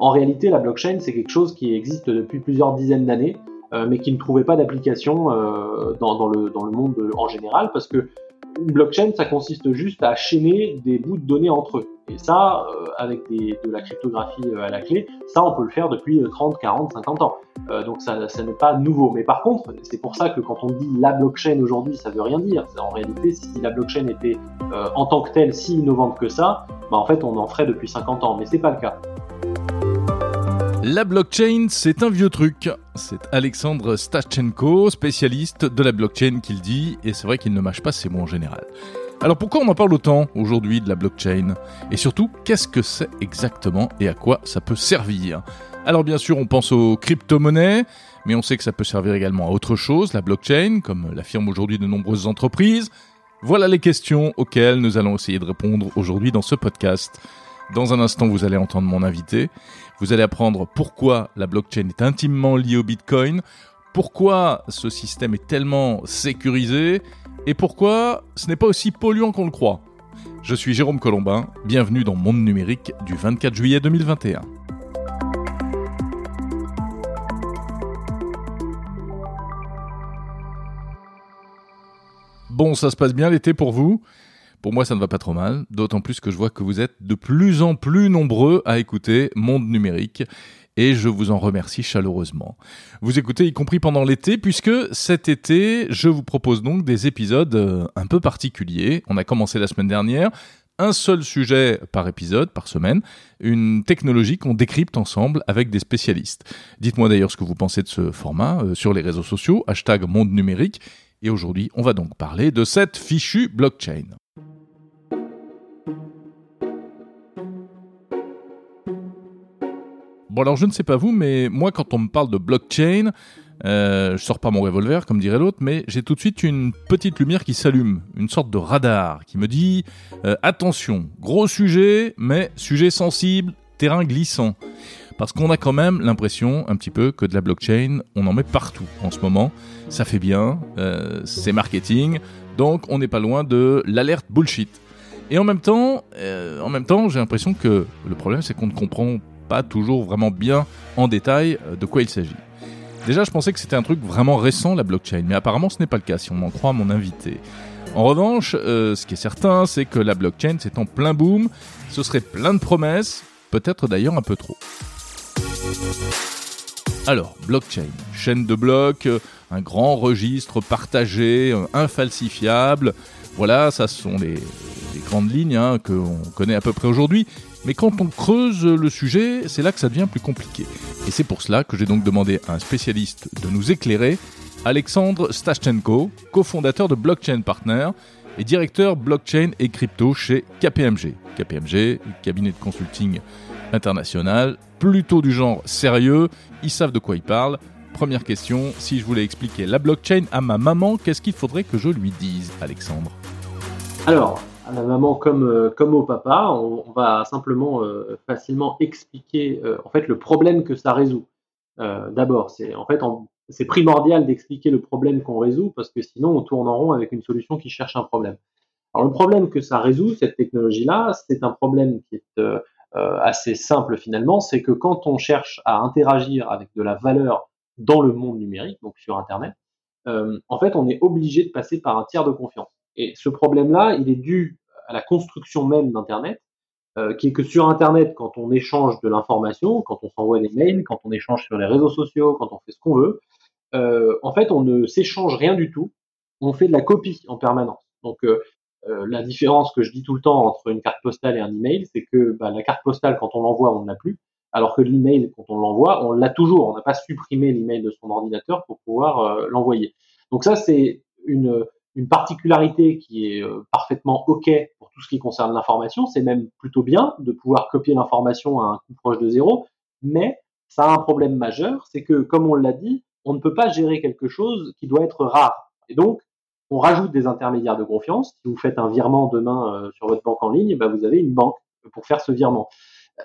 En réalité, la blockchain, c'est quelque chose qui existe depuis plusieurs dizaines d'années, mais qui ne trouvait pas d'application dans, le, dans le monde en général, parce que une blockchain, ça consiste juste à chaîner des bouts de données entre eux. Et ça, euh, avec de la cryptographie euh, à la clé, ça, on peut le faire depuis 30, 40, 50 ans. Euh, donc ça, ça n'est pas nouveau. Mais par contre, c'est pour ça que quand on dit la blockchain aujourd'hui, ça veut rien dire. En réalité, si la blockchain était en tant que telle si innovante que ça, bah en fait, on en ferait depuis 50 ans. Mais c'est pas le cas. La blockchain, c'est un vieux truc. C'est Alexandre Stachenko, spécialiste de la blockchain, qui le dit, et c'est vrai qu'il ne mâche pas ses mots en général. Alors pourquoi on en parle autant aujourd'hui de la blockchain? Et surtout, qu'est-ce que c'est exactement et à quoi ça peut servir? Alors bien sûr, on pense aux crypto-monnaies, mais on sait que ça peut servir également à autre chose, la blockchain, comme l'affirment aujourd'hui de nombreuses entreprises. Voilà les questions auxquelles nous allons essayer de répondre aujourd'hui dans ce podcast. Dans un instant, vous allez entendre mon invité. Vous allez apprendre pourquoi la blockchain est intimement liée au Bitcoin, pourquoi ce système est tellement sécurisé et pourquoi ce n'est pas aussi polluant qu'on le croit. Je suis Jérôme Colombin, bienvenue dans Monde Numérique du 24 juillet 2021. Bon, ça se passe bien l'été pour vous? Pour moi, ça ne va pas trop mal, d'autant plus que je vois que vous êtes de plus en plus nombreux à écouter Monde Numérique et je vous en remercie chaleureusement. Vous écoutez y compris pendant l'été puisque cet été, je vous propose donc des épisodes euh, un peu particuliers. On a commencé la semaine dernière un seul sujet par épisode, par semaine, une technologie qu'on décrypte ensemble avec des spécialistes. Dites-moi d'ailleurs ce que vous pensez de ce format euh, sur les réseaux sociaux, hashtag monde numérique. Et aujourd'hui, on va donc parler de cette fichue blockchain. Alors je ne sais pas vous, mais moi quand on me parle de blockchain, euh, je sors pas mon revolver comme dirait l'autre, mais j'ai tout de suite une petite lumière qui s'allume, une sorte de radar qui me dit euh, attention, gros sujet, mais sujet sensible, terrain glissant. Parce qu'on a quand même l'impression un petit peu que de la blockchain, on en met partout en ce moment. Ça fait bien, euh, c'est marketing, donc on n'est pas loin de l'alerte bullshit. Et en même temps, euh, temps, j'ai l'impression que le problème c'est qu'on ne comprend pas toujours vraiment bien en détail euh, de quoi il s'agit. Déjà, je pensais que c'était un truc vraiment récent, la blockchain, mais apparemment ce n'est pas le cas si on en croit mon invité. En revanche, euh, ce qui est certain, c'est que la blockchain, c'est en plein boom, ce serait plein de promesses, peut-être d'ailleurs un peu trop. Alors, blockchain, chaîne de blocs, euh, un grand registre partagé, infalsifiable, voilà, ça sont les, grandes lignes hein, qu'on connaît à peu près aujourd'hui. Mais quand on creuse le sujet, c'est là que ça devient plus compliqué. Et c'est pour cela que j'ai donc demandé à un spécialiste de nous éclairer, Alexandre Stachenko, cofondateur de Blockchain Partner et directeur blockchain et crypto chez KPMG. KPMG, cabinet de consulting international, plutôt du genre sérieux, ils savent de quoi ils parlent. Première question, si je voulais expliquer la blockchain à ma maman, qu'est-ce qu'il faudrait que je lui dise, Alexandre? Alors, à la maman comme, euh, comme au papa, on, va simplement euh, facilement expliquer euh, en fait le problème que ça résout. D'abord, c'est en fait c'est primordial d'expliquer le problème qu'on résout parce que sinon on tourne en rond avec une solution qui cherche un problème. Alors le problème que ça résout, cette technologie-là, c'est un problème qui est assez simple finalement, c'est que quand on cherche à interagir avec de la valeur dans le monde numérique, donc sur Internet, en fait on est obligé de passer par un tiers de confiance. Et ce problème-là, il est dû à la construction même d'Internet, euh, qui est que sur Internet, quand on échange de l'information, quand on s'envoie des mails, quand on échange sur les réseaux sociaux, quand on fait ce qu'on veut, euh, en fait, on ne s'échange rien du tout. On fait de la copie en permanence. Donc, euh, la différence que je dis tout le temps entre une carte postale et un email, c'est que bah, la carte postale, quand on l'envoie, on ne l'a plus, alors que l'email, quand on l'envoie, on l'a toujours. On n'a pas supprimé l'email de son ordinateur pour pouvoir l'envoyer. Donc ça, c'est une une particularité qui est euh, parfaitement OK pour tout ce qui concerne l'information. C'est même plutôt bien de pouvoir copier l'information à un coût proche de zéro, mais ça a un problème majeur, c'est que, comme on l'a dit, on ne peut pas gérer quelque chose qui doit être rare. Et donc, on rajoute des intermédiaires de confiance. Si vous faites un virement demain euh, sur votre banque en ligne, bah, vous avez une banque pour faire ce virement.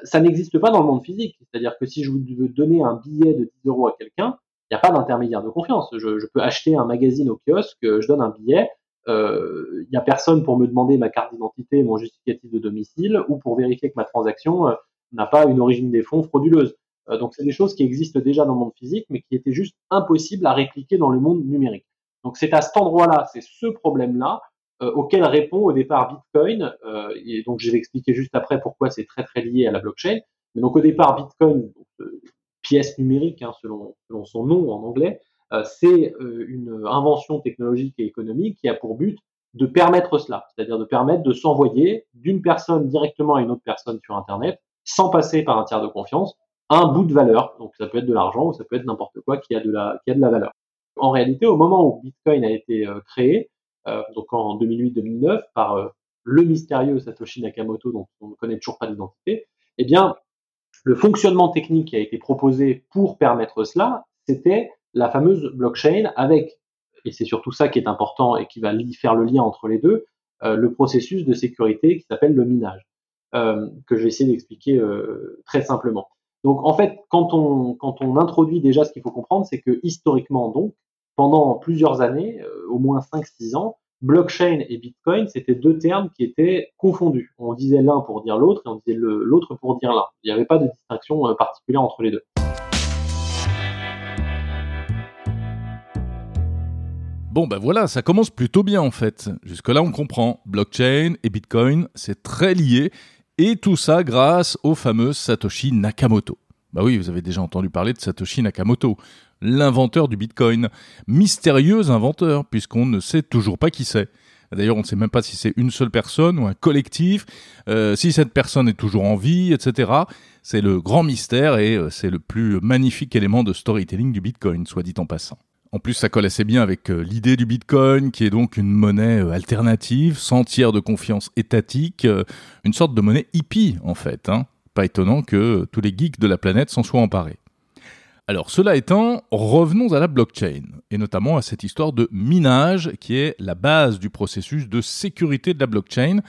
Ça n'existe pas dans le monde physique. C'est-à-dire que si je veux donner un billet de 10 euros à quelqu'un, n'y a pas d'intermédiaire de confiance. Je, peux acheter un magazine au kiosque, je donne un billet, euh, il n'y a personne pour me demander ma carte d'identité, mon justificatif de domicile, ou pour vérifier que ma transaction, euh, n'a pas une origine des fonds frauduleuse. donc c'est des choses qui existent déjà dans le monde physique, mais qui étaient juste impossibles à répliquer dans le monde numérique. Donc c'est à cet endroit-là, c'est ce problème-là auquel répond au départ Bitcoin. et donc je vais expliquer juste après pourquoi c'est très très lié à la blockchain. Mais donc au départ, Bitcoin, pièce numérique hein, selon, selon, son nom en anglais, c'est une invention technologique et économique qui a pour but de permettre cela, c'est-à-dire de permettre de s'envoyer d'une personne directement à une autre personne sur Internet, sans passer par un tiers de confiance, un bout de valeur. Donc ça peut être de l'argent ou ça peut être n'importe quoi qui a de la qui a de la valeur. En réalité, au moment où Bitcoin a été euh, créé, euh, donc en 2008-2009 par euh, le mystérieux Satoshi Nakamoto, dont on ne connaît toujours pas l'identité, eh bien le fonctionnement technique qui a été proposé pour permettre cela, c'était la fameuse blockchain avec et c'est surtout ça qui est important et qui va faire le lien entre les deux, euh, le processus de sécurité qui s'appelle le minage, euh, que je vais essayer d'expliquer euh, très simplement. Donc en fait, quand on, quand on introduit déjà ce qu'il faut comprendre, c'est que historiquement, donc, pendant plusieurs années, au moins 5-6 ans, blockchain et bitcoin, c'était deux termes qui étaient confondus. On disait l'un pour dire l'autre et on disait l'autre pour dire l'un. Il n'y avait pas de distinction particulière entre les deux. Bon, ben voilà, ça commence plutôt bien en fait. Jusque-là, on comprend. Blockchain et Bitcoin, c'est très lié. Et tout ça grâce au fameux Satoshi Nakamoto. Bah oui, vous avez déjà entendu parler de Satoshi Nakamoto, l'inventeur du Bitcoin. Mystérieux inventeur, puisqu'on ne sait toujours pas qui c'est. D'ailleurs, on ne sait même pas si c'est une seule personne ou un collectif, euh, si cette personne est toujours en vie, etc. C'est le grand mystère et euh, c'est le plus magnifique élément de storytelling du Bitcoin, soit dit en passant. En plus, ça colle assez bien avec euh, l'idée du Bitcoin, qui est donc une monnaie alternative, sans tiers de confiance étatique, une sorte de monnaie hippie en fait. Hein. Pas étonnant que tous les geeks de la planète s'en soient emparés. Alors, cela étant, revenons à la blockchain, et notamment à cette histoire de minage qui est la base du processus de sécurité de la blockchain,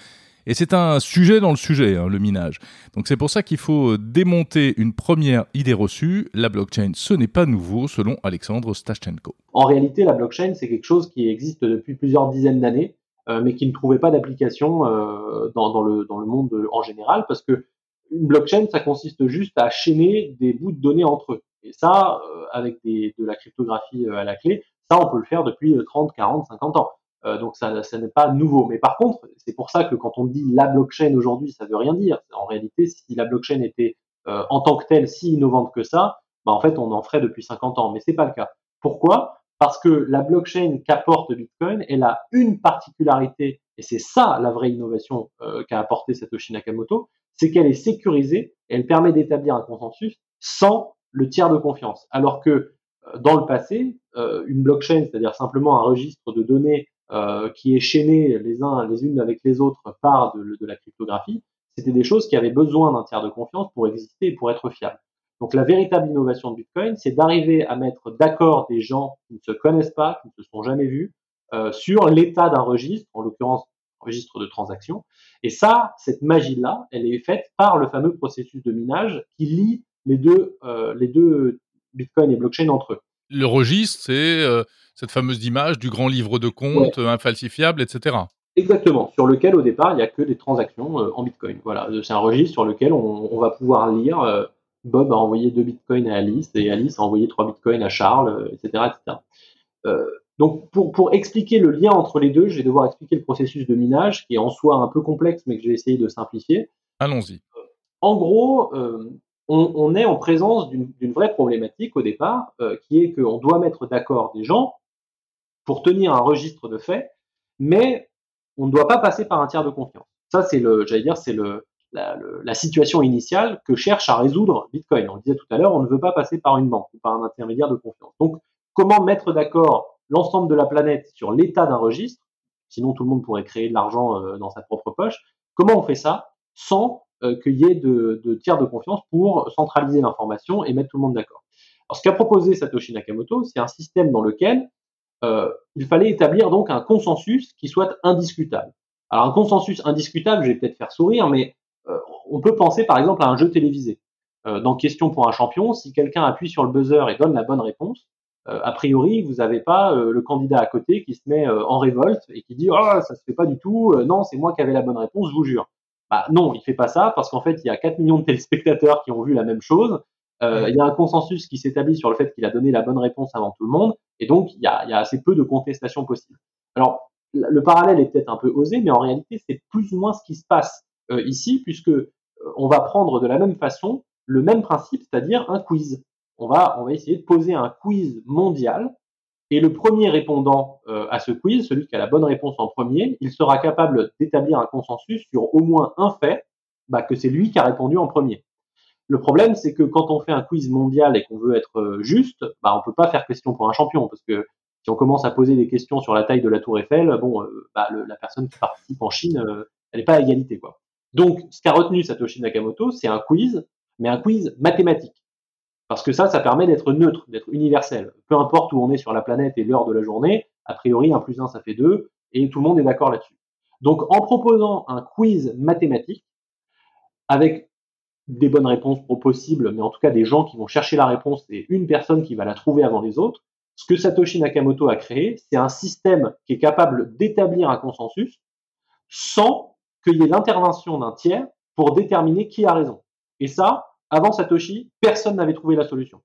et c'est un sujet dans le sujet, hein, le minage. Donc c'est pour ça qu'il faut démonter une première idée reçue. La blockchain, ce n'est pas nouveau, selon Alexandre Stachenko. En réalité, la blockchain, c'est quelque chose qui existe depuis plusieurs dizaines d'années, euh, mais qui ne trouvait pas d'application euh, dans, le, dans le monde en général, parce que une blockchain, ça consiste juste à chaîner des bouts de données entre eux. Et ça, euh, avec des, de la cryptographie à la clé, ça, on peut le faire depuis 30, 40, 50 ans. Euh, donc ça, ça n'est pas nouveau. Mais par contre, c'est pour ça que quand on dit la blockchain aujourd'hui, ça veut rien dire. En réalité, si la blockchain était euh, en tant que telle si innovante que ça, bah en fait, on en ferait depuis 50 ans. Mais c'est pas le cas. Pourquoi? Parce que la blockchain qu'apporte Bitcoin, elle a une particularité, et c'est ça la vraie innovation euh, qu'a apporté Satoshi Nakamoto, c'est qu'elle est sécurisée elle permet d'établir un consensus sans le tiers de confiance. Alors que dans le passé, une blockchain, c'est-à-dire simplement un registre de données euh, qui est chaîné les uns les unes avec les autres par de, de la cryptographie, c'était des choses qui avaient besoin d'un tiers de confiance pour exister et pour être fiables. Donc la véritable innovation de Bitcoin, c'est d'arriver à mettre d'accord des gens qui ne se connaissent pas, qui ne se sont jamais vus, euh, sur l'état d'un registre, en l'occurrence registre de transaction. Et ça, cette magie-là, elle est faite par le fameux processus de minage qui lie les deux, euh, les deux Bitcoin et blockchain entre eux. Le registre, c'est euh, cette fameuse image du grand livre de compte infalsifiable, etc. Exactement, sur lequel au départ il n'y a que des transactions euh, en Bitcoin. Voilà, c'est un registre sur lequel on, va pouvoir lire. Euh, Bob a envoyé deux Bitcoins à Alice et Alice a envoyé trois Bitcoins à Charles, etc., etc. donc pour, pour expliquer le lien entre les deux, je vais devoir expliquer le processus de minage qui est en soi un peu complexe, mais que je vais essayer de simplifier. Allons-y. En gros, on, est en présence d'une vraie problématique au départ, euh, qui est qu'on doit mettre d'accord des gens pour tenir un registre de faits, mais on ne doit pas passer par un tiers de confiance. Ça, c'est le, j'allais dire, c'est le, la, situation initiale que cherche à résoudre Bitcoin. On le disait tout à l'heure, on ne veut pas passer par une banque ou par un intermédiaire de confiance. Donc, comment mettre d'accord l'ensemble de la planète sur l'état d'un registre? Sinon, tout le monde pourrait créer de l'argent euh, dans sa propre poche. Comment on fait ça sans qu'il y ait de, tiers de confiance pour centraliser l'information et mettre tout le monde d'accord. Alors, ce qu'a proposé Satoshi Nakamoto, c'est un système dans lequel euh, il fallait établir donc un consensus qui soit indiscutable. Alors, un consensus indiscutable, je vais peut-être faire sourire, mais euh, on peut penser par exemple à un jeu télévisé. dans Question pour un champion, si quelqu'un appuie sur le buzzer et donne la bonne réponse, a priori, vous n'avez pas le candidat à côté qui se met en révolte et qui dit oh ça se fait pas du tout, non c'est moi qui avais la bonne réponse, je vous jure. Bah non, il fait pas ça parce qu'en fait, il y a 4 millions de téléspectateurs qui ont vu la même chose. Euh, il y a un consensus qui s'établit sur le fait qu'il a donné la bonne réponse avant tout le monde, et donc il y a, il y a assez peu de contestation possible. Alors, le parallèle est peut-être un peu osé, mais en réalité, c'est plus ou moins ce qui se passe euh, ici, puisque euh, on va prendre de la même façon le même principe, c'est-à-dire un quiz. On va, on va essayer de poser un quiz mondial et le premier répondant euh, à ce quiz, celui qui a la bonne réponse en premier, il sera capable d'établir un consensus sur au moins un fait, bah, que c'est lui qui a répondu en premier. Le problème, c'est que quand on fait un quiz mondial et qu'on veut être euh, juste, bah, on peut pas faire question pour un champion, parce que si on commence à poser des questions sur la taille de la tour Eiffel, bon, euh, bah, la personne qui participe en Chine, elle n'est pas à égalité, quoi. Donc, ce qu'a retenu Satoshi Nakamoto, c'est un quiz, mais un quiz mathématique. Parce que ça, ça permet d'être neutre, d'être universel. Peu importe où on est sur la planète et l'heure de la journée, a priori, 1 plus 1, ça fait 2, et tout le monde est d'accord là-dessus. Donc, en proposant un quiz mathématique, avec des bonnes réponses possibles, mais en tout cas des gens qui vont chercher la réponse et une personne qui va la trouver avant les autres, ce que Satoshi Nakamoto a créé, c'est un système qui est capable d'établir un consensus sans qu'il y ait l'intervention d'un tiers pour déterminer qui a raison. Et ça, avant Satoshi, personne n'avait trouvé la solution.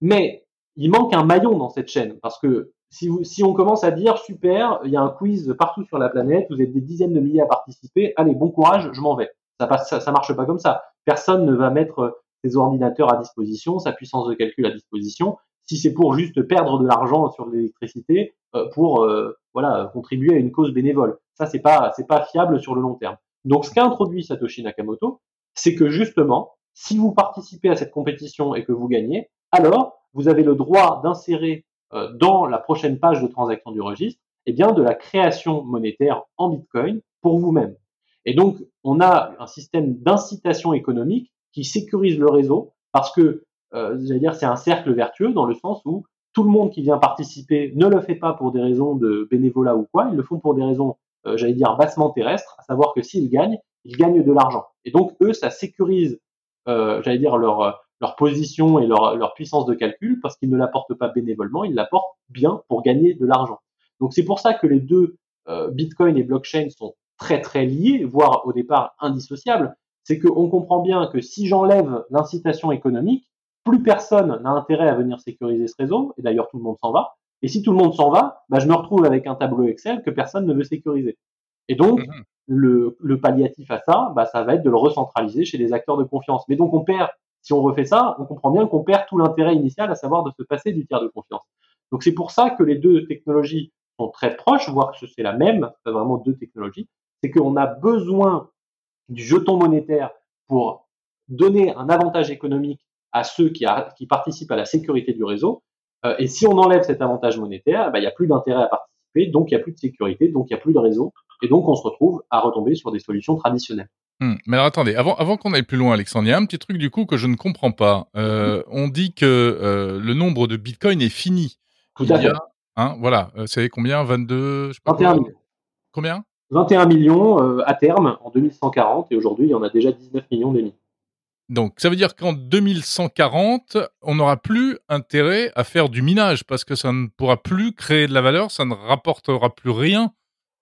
Mais il manque un maillon dans cette chaîne parce que si, on commence à dire super, il y a un quiz partout sur la planète, vous êtes des dizaines de milliers à participer, allez, bon courage, je m'en vais. Ça, ça, marche pas comme ça. Personne ne va mettre ses ordinateurs à disposition, sa puissance de calcul à disposition, si c'est pour juste perdre de l'argent sur l'électricité euh, pour euh, contribuer à une cause bénévole. Ça c'est pas c'est pas fiable sur le long terme. Donc ce qu'a introduit Satoshi Nakamoto, c'est que justement si vous participez à cette compétition et que vous gagnez, alors vous avez le droit d'insérer euh, dans la prochaine page de transaction du registre, eh bien, de la création monétaire en Bitcoin pour vous-même. Et donc, on a un système d'incitation économique qui sécurise le réseau parce que, euh, j'allais dire, c'est un cercle vertueux dans le sens où tout le monde qui vient participer ne le fait pas pour des raisons de bénévolat ou quoi, ils le font pour des raisons, euh, j'allais dire, bassement terrestres, à savoir que s'ils gagnent, ils gagnent de l'argent. Et donc, eux, ça sécurise j'allais dire, leur, euh, leur position et leur, leur puissance de calcul, parce qu'ils ne l'apportent pas bénévolement, ils l'apportent bien pour gagner de l'argent. Donc c'est pour ça que les deux, euh, Bitcoin et blockchain, sont très très liés, voire au départ indissociables. C'est qu'on comprend bien que si j'enlève l'incitation économique, plus personne n'a intérêt à venir sécuriser ce réseau, et d'ailleurs tout le monde s'en va. Et si tout le monde s'en va, bah, je me retrouve avec un tableau Excel que personne ne veut sécuriser. Et donc, mmh le, le, palliatif à ça, bah, ça va être de le recentraliser chez les acteurs de confiance. Mais donc on perd, si on refait ça, on comprend bien qu'on perd tout l'intérêt initial, à savoir de se passer du tiers de confiance. Donc c'est pour ça que les deux technologies sont très proches, voire que c'est la même, c'est vraiment deux technologies, c'est qu'on a besoin du jeton monétaire pour donner un avantage économique à ceux qui, participent à la sécurité du réseau. Euh, et si on enlève cet avantage monétaire, bah, il n'y a plus d'intérêt à participer, donc il n'y a plus de sécurité, donc il n'y a plus de réseau, et donc, on se retrouve à retomber sur des solutions traditionnelles. Hmm. Mais alors attendez, avant, avant qu'on aille plus loin, Alexandre, il y a un petit truc du coup que je ne comprends pas. Euh, on dit que euh, le nombre de bitcoins est fini. Tout à fait. Hein, voilà, euh, c'est combien? 22 je sais pas 21 millions. Combien? 21 millions euh, à terme en 2140 et aujourd'hui il y en a déjà 19 millions demi. Donc ça veut dire qu'en 2140, on n'aura plus intérêt à faire du minage parce que ça ne pourra plus créer de la valeur, ça ne rapportera plus rien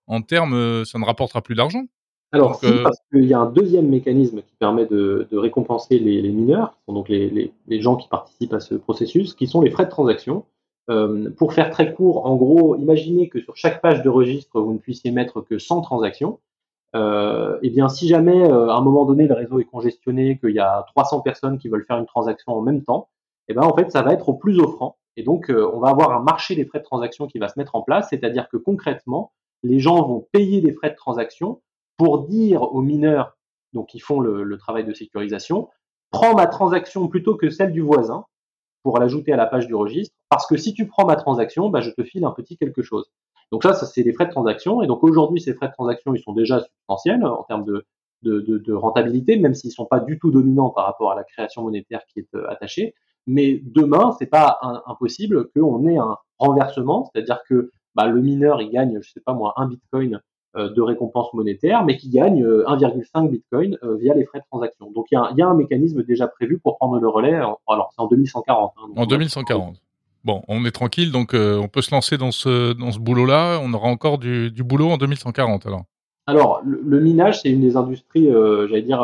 en termes, euh, ça ne rapportera plus d'argent alors, si, euh, parce qu'il y a un deuxième mécanisme qui permet de, récompenser les, mineurs, qui sont donc les, gens qui participent à ce processus, qui sont les frais de transaction. Euh, pour faire très court, en gros, imaginez que sur chaque page de registre, vous ne puissiez mettre que 100 transactions. Euh, et eh bien, si jamais à un moment donné le réseau est congestionné, qu'il y a 300 personnes qui veulent faire une transaction en même temps, et eh ben en fait, ça va être au plus offrant. Et donc, on va avoir un marché des frais de transaction qui va se mettre en place, c'est-à-dire que concrètement, les gens vont payer des frais de transaction pour dire aux mineurs, donc qui font le, travail de sécurisation, prends ma transaction plutôt que celle du voisin pour l'ajouter à la page du registre, parce que si tu prends ma transaction, bah, je te file un petit quelque chose. Donc ça, ça c'est des frais de transaction, et donc aujourd'hui, ces frais de transaction, ils sont déjà substantiels en termes de, rentabilité, même s'ils sont pas du tout dominants par rapport à la création monétaire qui est euh, attachée. Mais demain, c'est pas impossible qu'on ait un renversement, c'est-à-dire que bah, le mineur, il gagne, je sais pas moi, un bitcoin euh, de récompense monétaire, mais qui gagne 1,5 euh, bitcoin euh, via les frais de transaction. Donc il y, a un mécanisme déjà prévu pour prendre le relais. Alors c'est en 2140. Hein, en 2140. Bon, on est tranquille, donc on peut se lancer dans ce dans ce boulot-là. On aura encore du, du boulot en 2140 alors. Alors, le, minage, c'est une des industries, j'allais dire,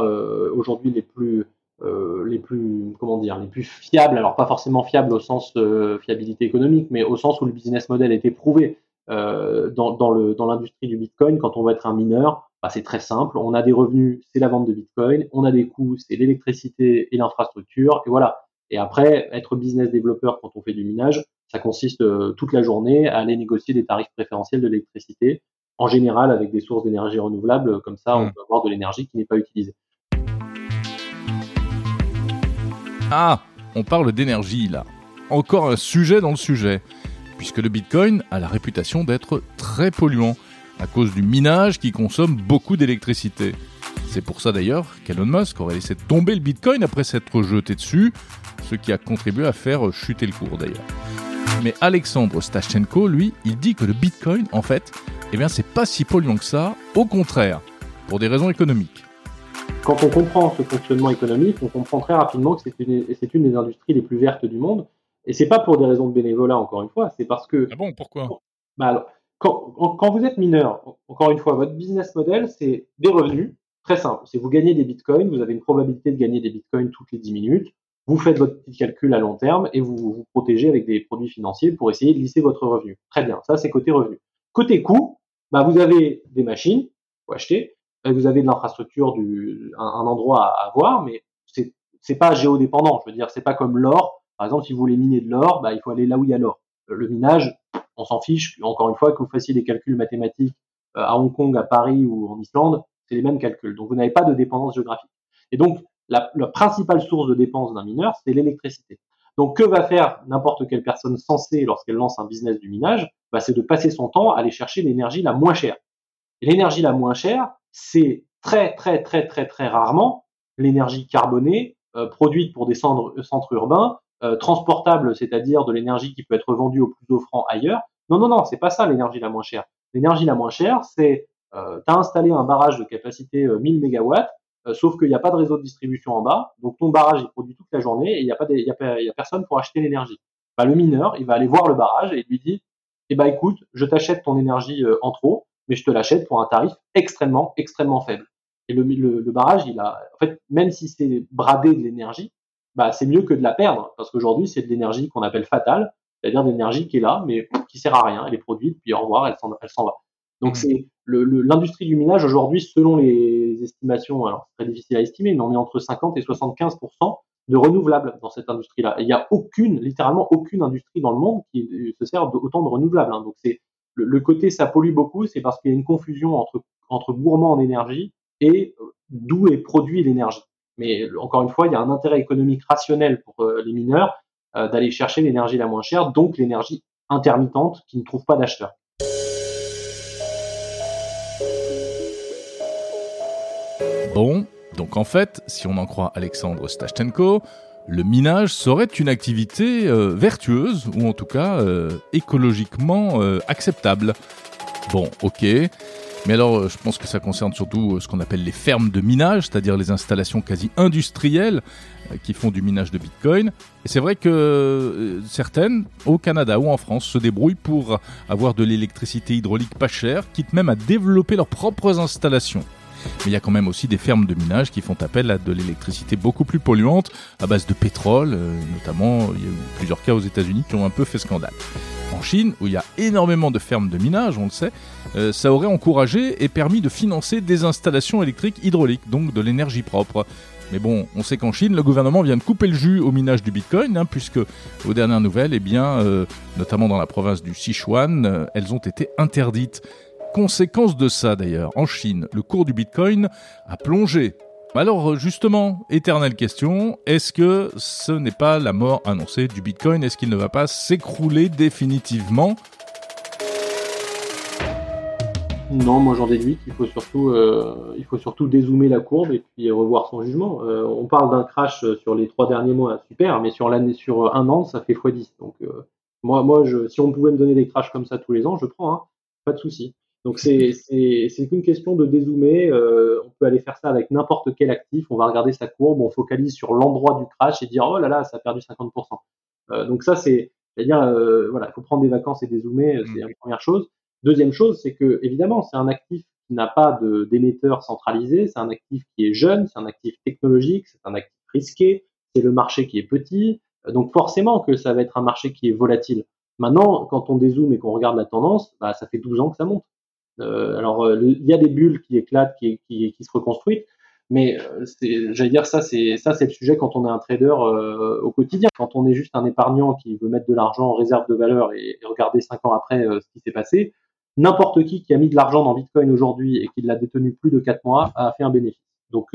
aujourd'hui les plus euh, les plus comment dire les plus fiables alors pas forcément fiables au sens de fiabilité économique mais au sens où le business model est éprouvé euh, dans, dans, le, dans l'industrie du bitcoin quand on va être un mineur bah, c'est très simple. On a des revenus c'est la vente de bitcoin. On a des coûts c'est l'électricité et l'infrastructure. Et voilà. Et après être business développeur quand on fait du minage ça consiste euh, toute la journée à aller négocier des tarifs préférentiels de l'électricité en général avec des sources d'énergie renouvelables comme ça on mmh. peut avoir de l'énergie qui n'est pas utilisée Ah, on parle d'énergie là. Encore un sujet dans le sujet, puisque le Bitcoin a la réputation d'être très polluant, à cause du minage qui consomme beaucoup d'électricité. C'est pour ça d'ailleurs qu'Elon Musk aurait laissé tomber le Bitcoin après s'être jeté dessus, ce qui a contribué à faire chuter le cours d'ailleurs. Mais Alexandre Stachenko, lui, il dit que le Bitcoin, en fait, eh bien, c'est pas si polluant que ça, au contraire, pour des raisons économiques. Quand on comprend ce fonctionnement économique, on comprend très rapidement que c'est une, une, des industries les plus vertes du monde. Et c'est pas pour des raisons de bénévolat, encore une fois, c'est parce que. Ah bon, pourquoi? Bah quand, quand, vous êtes mineur, encore une fois, votre business model, c'est des revenus, très simple. C'est vous gagnez des bitcoins, vous avez une probabilité de gagner des bitcoins toutes les 10 minutes, vous faites votre petit calcul à long terme et vous vous protégez avec des produits financiers pour essayer de lisser votre revenu. Très bien, ça c'est côté revenu. Côté coût, bah vous avez des machines, faut acheter, vous avez de l'infrastructure, du, un, endroit à, avoir, mais c'est c'est pas géodépendant. Je veux dire, c'est pas comme l'or. Par exemple, si vous voulez miner de l'or, bah, il faut aller là où il y a l'or. Le minage, on s'en fiche. Encore une fois, que vous fassiez des calculs mathématiques euh, à Hong Kong, à Paris ou en Islande, c'est les mêmes calculs. Donc, vous n'avez pas de dépendance géographique. Et donc, la, la principale source de dépense d'un mineur, c'est l'électricité. Donc, que va faire n'importe quelle personne sensée lorsqu'elle lance un business du minage? Bah, C'est de passer son temps à aller chercher l'énergie la moins chère. L'énergie la moins chère, c'est très très très très très rarement l'énergie carbonée euh, produite pour des centres, centres urbains, euh, transportable, c'est-à-dire de l'énergie qui peut être vendue au plus offrant ailleurs. Non, non, non, c'est pas ça l'énergie la moins chère. L'énergie la moins chère, c'est euh, tu installé un barrage de capacité 1000 MW, sauf qu'il n'y a pas de réseau de distribution en bas, donc ton barrage est produit toute la journée et il n'y a, pas y a, a personne pour acheter l'énergie. Bah, le mineur, il va aller voir le barrage et lui dit, eh ben écoute, je t'achète ton énergie en trop, mais je te l'achète pour un tarif extrêmement, extrêmement faible. Et le, le, barrage, il a, en fait, même si c'est bradé de l'énergie, bah, c'est mieux que de la perdre, parce qu'aujourd'hui, c'est de l'énergie qu'on appelle fatale, c'est-à-dire de l'énergie qui est là, mais qui sert à rien. Elle est produite, puis au revoir, elle s'en, elle s'en va. Donc, mmh. c'est l'industrie du minage aujourd'hui, selon les estimations, alors c'est très difficile à estimer, mais on est entre 50 et 75% de renouvelables dans cette industrie-là. Il n'y a aucune, littéralement aucune industrie dans le monde qui se sert d'autant de renouvelables. Hein. Donc, c'est le, côté ça pollue beaucoup, c'est parce qu'il y a une confusion entre, gourmand en énergie et euh, d'où est produit l'énergie. Mais encore une fois, il y a un intérêt économique rationnel pour euh, les mineurs euh, d'aller chercher l'énergie la moins chère, donc l'énergie intermittente qui ne trouve pas d'acheteur. Bon, donc en fait, si on en croit Alexandre Stashtenko, le minage serait une activité euh, vertueuse, ou en tout cas euh, écologiquement euh, acceptable. Bon, ok. Mais alors, je pense que ça concerne surtout ce qu'on appelle les fermes de minage, c'est-à-dire les installations quasi industrielles qui font du minage de Bitcoin. Et c'est vrai que certaines, au Canada ou en France, se débrouillent pour avoir de l'électricité hydraulique pas chère, quitte même à développer leurs propres installations. Mais il y a quand même aussi des fermes de minage qui font appel à de l'électricité beaucoup plus polluante, à base de pétrole, euh, notamment il y a eu plusieurs cas aux États-Unis qui ont un peu fait scandale. En Chine, où il y a énormément de fermes de minage, on le sait, euh, ça aurait encouragé et permis de financer des installations électriques hydrauliques, donc de l'énergie propre. Mais bon, on sait qu'en Chine, le gouvernement vient de couper le jus au minage du Bitcoin, hein, puisque aux dernières nouvelles, eh bien, euh, notamment dans la province du Sichuan, elles ont été interdites. Conséquence de ça d'ailleurs, en Chine, le cours du Bitcoin a plongé. Alors justement, éternelle question, est-ce que ce n'est pas la mort annoncée du Bitcoin? Est-ce qu'il ne va pas s'écrouler définitivement? Non, moi j'en déduis qu'il faut surtout, euh, il faut surtout dézoomer la courbe et puis revoir son jugement. Euh, on parle d'un crash sur les trois derniers mois, super, mais sur l'année, sur un an, ça fait x10. Donc euh, moi, moi, si on pouvait me donner des crashs comme ça tous les ans, je prends, hein, pas de souci. Donc c'est c'est qu'une question de dézoomer. Euh, on peut aller faire ça avec n'importe quel actif. On va regarder sa courbe, on focalise sur l'endroit du crash et dire oh là là, ça a perdu 50%. Euh, donc ça c'est, c'est-à-dire euh, voilà, il faut prendre des vacances et dézoomer, c'est mmh. la première chose. Deuxième chose, c'est que évidemment c'est un actif qui n'a pas d'émetteur centralisé, c'est un actif qui est jeune, c'est un actif technologique, c'est un actif risqué, c'est le marché qui est petit, donc forcément que ça va être un marché qui est volatile. Maintenant, quand on dézoome et qu'on regarde la tendance, bah, ça fait 12 ans que ça monte. Euh, alors, euh, il y a des bulles qui éclatent, qui, qui, se reconstruisent, mais euh, j'allais dire ça, c'est le sujet quand on est un trader au quotidien. Quand on est juste un épargnant qui veut mettre de l'argent en réserve de valeur et, regarder cinq ans après ce qui s'est passé, n'importe qui qui a mis de l'argent dans Bitcoin aujourd'hui et qui l'a détenu plus de quatre mois a fait un bénéfice. Donc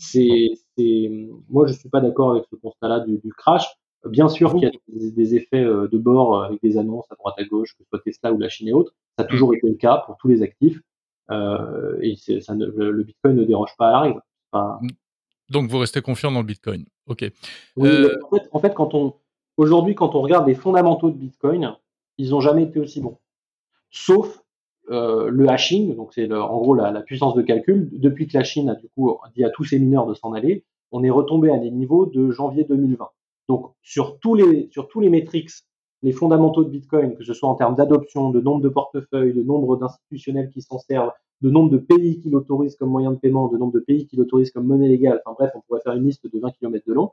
c'est, moi je suis pas d'accord avec ce constat-là du, crash. Bien sûr qu'il y a des, effets euh, de bord avec des annonces à droite à gauche, que ce soit Tesla ou la Chine et autres. Ça a toujours été le cas pour tous les actifs. Euh, et ça ne, le Bitcoin ne dérange pas à la règle. Donc vous restez confiant dans le Bitcoin. Ok. Oui, en, fait, quand on aujourd'hui, quand on regarde les fondamentaux de Bitcoin, ils n'ont jamais été aussi bons. Sauf le hashing, donc c'est en gros la, la, puissance de calcul. Depuis que la Chine a du coup dit à tous ses mineurs de s'en aller, on est retombé à des niveaux de janvier 2020. Donc, sur tous les, sur tous les métriques, les fondamentaux de Bitcoin, que ce soit en termes d'adoption, de nombre de portefeuilles, de nombre d'institutionnels qui s'en servent, de nombre de pays qui l'autorisent comme moyen de paiement, de nombre de pays qui l'autorisent comme monnaie légale, enfin bref, on pourrait faire une liste de 20 km de long.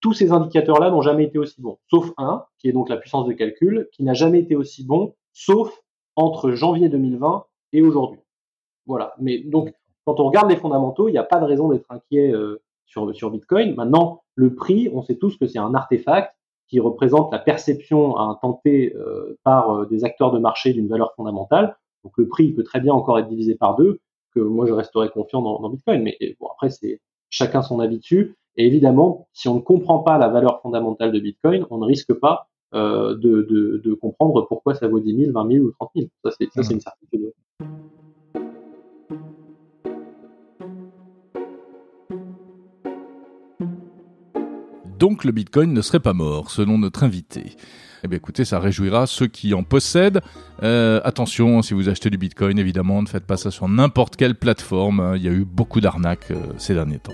Tous ces indicateurs-là n'ont jamais été aussi bons, sauf un, qui est donc la puissance de calcul, qui n'a jamais été aussi bon, sauf entre janvier 2020 et aujourd'hui. Voilà. Mais donc, quand on regarde les fondamentaux, il n'y a pas de raison d'être inquiet euh, sur, sur Bitcoin. Maintenant, le prix, on sait tous que c'est un artefact qui représente la perception à un temps T euh, par euh, des acteurs de marché d'une valeur fondamentale. Donc le prix peut très bien encore être divisé par deux, que moi je resterai confiant dans, Bitcoin. Mais bon, après, c'est chacun son avis dessus. Et évidemment, si on ne comprend pas la valeur fondamentale de Bitcoin, on ne risque pas euh, de, de, de, comprendre pourquoi ça vaut 10 000, 20 000 ou 30 000. Ça, c'est, ça, c'est une certitude. Donc le Bitcoin ne serait pas mort, selon notre invité. Eh bien écoutez, ça réjouira ceux qui en possèdent. Euh, attention, si vous achetez du Bitcoin, évidemment, ne faites pas ça sur n'importe quelle plateforme. Il y a eu beaucoup d'arnaques euh, ces derniers temps.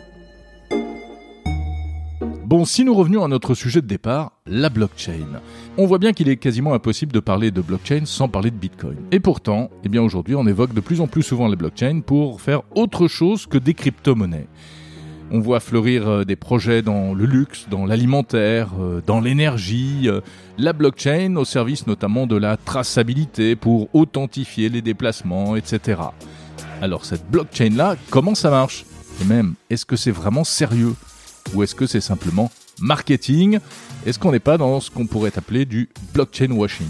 Bon, si nous revenions à notre sujet de départ, la blockchain. On voit bien qu'il est quasiment impossible de parler de blockchain sans parler de Bitcoin. Et pourtant, eh bien aujourd'hui, on évoque de plus en plus souvent les blockchains pour faire autre chose que des crypto-monnaies. On voit fleurir euh, des projets dans le luxe, dans l'alimentaire, euh, dans l'énergie, euh, la blockchain au service notamment de la traçabilité pour authentifier les déplacements, etc. Alors cette blockchain-là, comment ça marche? Et même, est-ce que c'est vraiment sérieux? Ou est-ce que c'est simplement marketing? Est-ce qu'on n'est pas dans ce qu'on pourrait appeler du blockchain washing?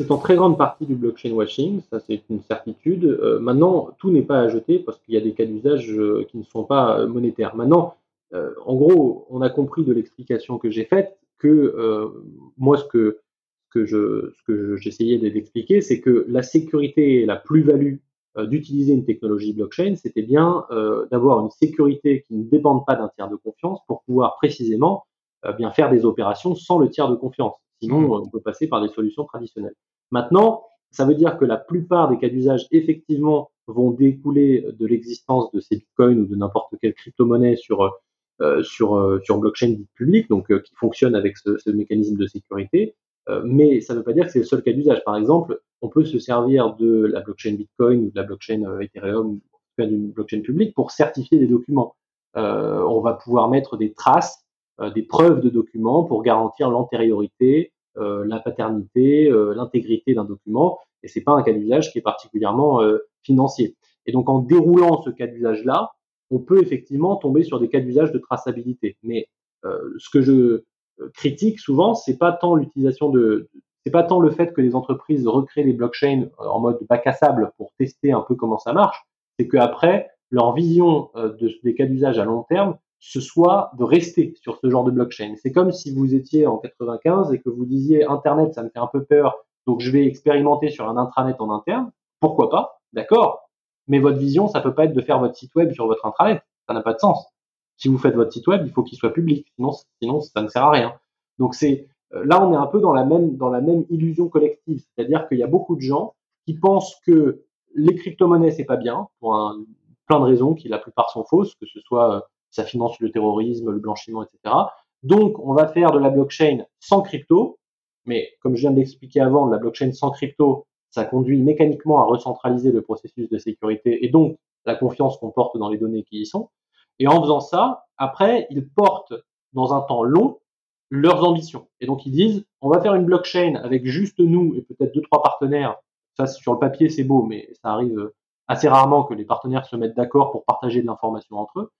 C'est en très grande partie du blockchain washing, ça c'est une certitude. Euh, maintenant, tout n'est pas à jeter parce qu'il y a des cas d'usage euh, qui ne sont pas euh, monétaires. Maintenant, en gros, on a compris de l'explication que j'ai faite que moi, ce que, je, que j'essayais d'expliquer, c'est que la sécurité et la plus-value d'utiliser une technologie blockchain, c'était bien d'avoir une sécurité qui ne dépende pas d'un tiers de confiance pour pouvoir précisément bien faire des opérations sans le tiers de confiance. Sinon, on peut passer par des solutions traditionnelles. Maintenant, ça veut dire que la plupart des cas d'usage, effectivement, vont découler de l'existence de ces bitcoins ou de n'importe quelle crypto-monnaie sur, euh, sur, euh, sur blockchain public, donc euh, qui fonctionne avec ce, ce, mécanisme de sécurité. Mais ça ne veut pas dire que c'est le seul cas d'usage. Par exemple, on peut se servir de la blockchain Bitcoin ou de la blockchain Ethereum, ou d'une blockchain publique, pour certifier des documents. on va pouvoir mettre des traces des preuves de documents pour garantir l'antériorité, euh, la paternité, euh, l'intégrité d'un document. Et c'est pas un cas d'usage qui est particulièrement financier. Et donc en déroulant ce cas d'usage-là, on peut effectivement tomber sur des cas d'usage de traçabilité. Mais ce que je critique souvent, c'est pas tant l'utilisation de, c'est pas tant le fait que les entreprises recréent des blockchains en mode bac à sable pour tester un peu comment ça marche, c'est qu'après leur vision de, des cas d'usage à long terme, ce soit de rester sur ce genre de blockchain. C'est comme si vous étiez en 95 et que vous disiez Internet, ça me fait un peu peur, donc je vais expérimenter sur un intranet en interne. Pourquoi pas? D'accord. Mais votre vision, ça peut pas être de faire votre site web sur votre intranet. Ça n'a pas de sens. Si vous faites votre site web, il faut qu'il soit public. Sinon, sinon, ça ne sert à rien. Donc c'est euh, là, on est un peu dans la même dans la même illusion collective. C'est-à-dire qu'il y a beaucoup de gens qui pensent que les crypto-monnaies c'est pas bien pour un, plein de raisons qui la plupart sont fausses, que ce soit euh, ça finance le terrorisme, le blanchiment, etc. Donc, on va faire de la blockchain sans crypto, mais comme je viens d'expliquer avant, la blockchain sans crypto, ça conduit mécaniquement à recentraliser le processus de sécurité et donc la confiance qu'on porte dans les données qui y sont. Et en faisant ça, après, ils portent dans un temps long leurs ambitions. Et donc ils disent, on va faire une blockchain avec juste nous et peut-être deux, trois partenaires. Ça, sur le papier, c'est beau, mais ça arrive assez rarement que les partenaires se mettent d'accord pour partager de l'information entre eux.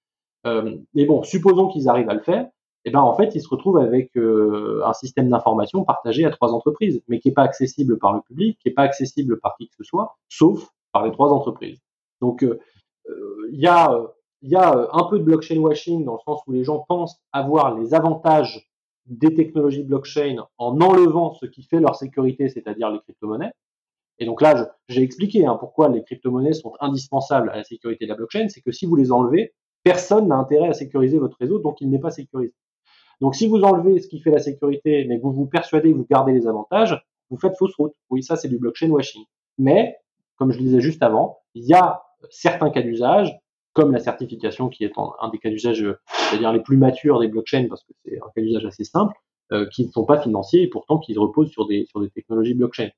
Euh, mais bon, supposons qu'ils arrivent à le faire. Eh ben en fait, ils se retrouvent avec euh, un système d'information partagé à trois entreprises, mais qui n'est pas accessible par le public, qui n'est pas accessible par qui que ce soit, sauf par les trois entreprises. Donc, euh, il y a y a un peu de blockchain washing dans le sens où les gens pensent avoir les avantages des technologies blockchain en enlevant ce qui fait leur sécurité, c'est-à-dire les crypto-monnaies. Et donc là, j'ai expliqué hein, pourquoi les crypto-monnaies sont indispensables à la sécurité de la blockchain, c'est que si vous les enlevez, personne n'a intérêt à sécuriser votre réseau, donc il n'est pas sécurisé. Donc si vous enlevez ce qui fait la sécurité, mais que vous vous persuadez que vous gardez les avantages, vous faites fausse route. Oui, ça c'est du blockchain washing. Mais, comme je le disais juste avant, il y a certains cas d'usage comme la certification qui est un des cas d'usage, c'est-à-dire les plus matures des blockchains, parce que c'est un cas d'usage assez simple, euh, qui ne sont pas financiers et pourtant qui reposent sur des, sur des technologies blockchain.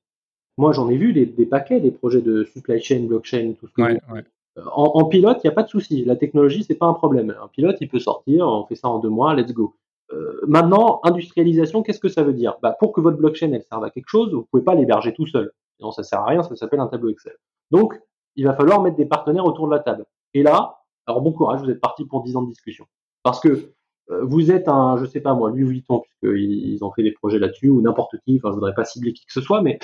Moi, j'en ai vu des, des, paquets, des projets de supply chain, blockchain, tout ce que ouais, ouais. Euh, en, en, pilote, il n'y a pas de souci. La technologie, c'est pas un problème. Un pilote, il peut sortir, on fait ça en deux mois, let's go. Euh, maintenant, industrialisation, qu'est-ce que ça veut dire? Bah, Pour que votre blockchain elle serve à quelque chose, vous pouvez pas l'héberger tout seul. Sinon, ça sert à rien, ça s'appelle un tableau Excel. Donc, il va falloir mettre des partenaires autour de la table. Et là, alors bon courage, vous êtes parti pour 10 ans de discussion. Parce que euh, vous êtes un, je sais pas moi, Louis Vuitton, puisqu'ils ont fait des projets là-dessus, ou n'importe qui, enfin je voudrais pas cibler qui que ce soit, mais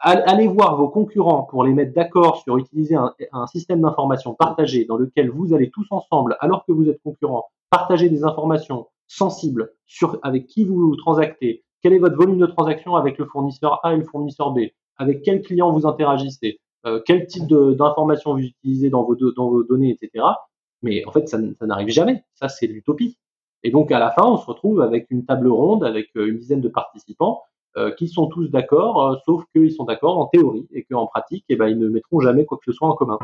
allez voir vos concurrents pour les mettre d'accord sur utiliser un, système d'information partagé dans lequel vous allez tous ensemble, alors que vous êtes concurrents, partager des informations sensibles sur avec qui vous transactez, quel est votre volume de transaction avec le fournisseur A et le fournisseur B, avec quel client vous interagissez, euh, quel type d'informations vous utilisez dans vos, données, etc. Mais en fait, ça, ça n'arrive jamais. Ça, c'est l'utopie. Et donc, à la fin, on se retrouve avec une table ronde, avec euh, une dizaine de participants, qui sont tous d'accord, euh, sauf qu'ils sont d'accord en théorie, et qu'en pratique, eh ben, ils ne mettront jamais quoi que ce soit en commun.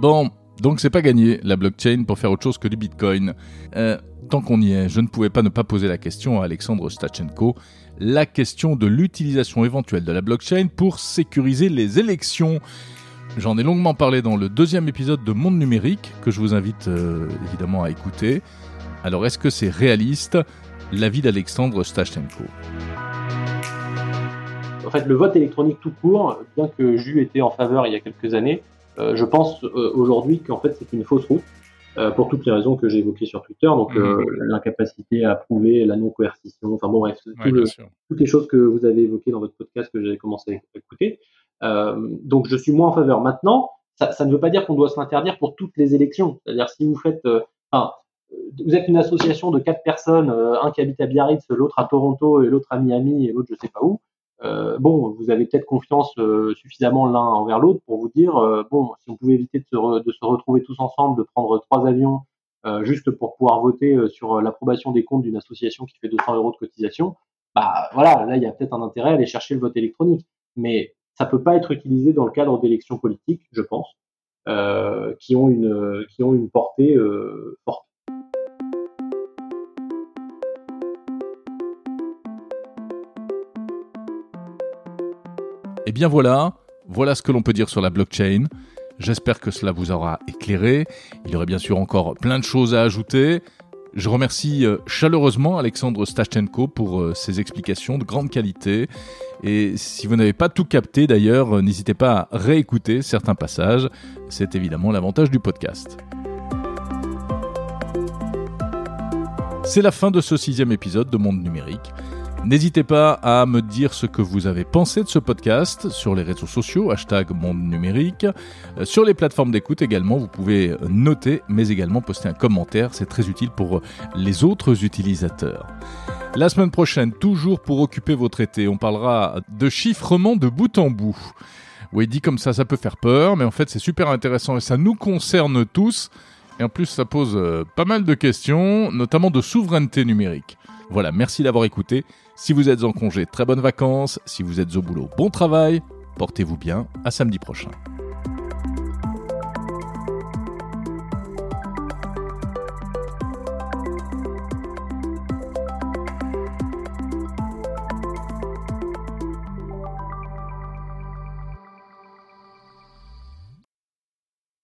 Bon, donc c'est pas gagné, la blockchain, pour faire autre chose que du Bitcoin. Euh, tant qu'on y est, je ne pouvais pas ne pas poser la question à Alexandre Stachenko, la question de l'utilisation éventuelle de la blockchain pour sécuriser les élections. J'en ai longuement parlé dans le deuxième épisode de Monde Numérique, que je vous invite euh, évidemment à écouter. Alors est-ce que c'est réaliste? L'avis d'Alexandre Stachenko. En fait, le vote électronique tout court, bien que j'eus été en faveur il y a quelques années, euh, je pense euh, aujourd'hui qu'en fait c'est une fausse route. Euh, pour toutes les raisons que j'ai évoquées sur Twitter, donc mmh. l'incapacité à prouver la non-coercition, enfin bon bref, ouais, le, toutes les choses que vous avez évoquées dans votre podcast que j'avais commencé à écouter. donc je suis moins en faveur. Maintenant, ça, ça ne veut pas dire qu'on doit se l'interdire pour toutes les élections. C'est-à-dire si vous faites, enfin, vous êtes une association de quatre personnes, un qui habite à Biarritz, l'autre à Toronto et l'autre à Miami et l'autre je sais pas où. Euh, bon, vous avez peut-être confiance euh, suffisamment l'un envers l'autre pour vous dire, euh, bon, si on pouvait éviter de se, de se, retrouver tous ensemble, de prendre trois avions juste pour pouvoir voter sur l'approbation des comptes d'une association qui fait 200 euros de cotisation, bah voilà, là il y a peut-être un intérêt à aller chercher le vote électronique, mais ça peut pas être utilisé dans le cadre d'élections politiques, je pense, qui ont une qui ont une portée forte. Eh bien voilà, voilà ce que l'on peut dire sur la blockchain. J'espère que cela vous aura éclairé. Il y aurait bien sûr encore plein de choses à ajouter. Je remercie euh, chaleureusement Alexandre Stachenko pour euh, ses explications de grande qualité. Et si vous n'avez pas tout capté d'ailleurs, euh, n'hésitez pas à réécouter certains passages. C'est évidemment l'avantage du podcast. C'est la fin de ce sixième épisode de Monde Numérique. N'hésitez pas à me dire ce que vous avez pensé de ce podcast sur les réseaux sociaux, hashtag monde numérique. Euh, sur les plateformes d'écoute également, vous pouvez noter, mais également poster un commentaire, c'est très utile pour les autres utilisateurs. La semaine prochaine, toujours pour occuper votre été, on parlera de chiffrement de bout en bout. Oui, dit comme ça, ça peut faire peur, mais en fait c'est super intéressant et ça nous concerne tous. Et en plus, ça pose euh, pas mal de questions, notamment de souveraineté numérique. Voilà, merci d'avoir écouté. Si vous êtes en congé, très bonnes vacances. Si vous êtes au boulot, bon travail. Portez-vous bien. À samedi prochain.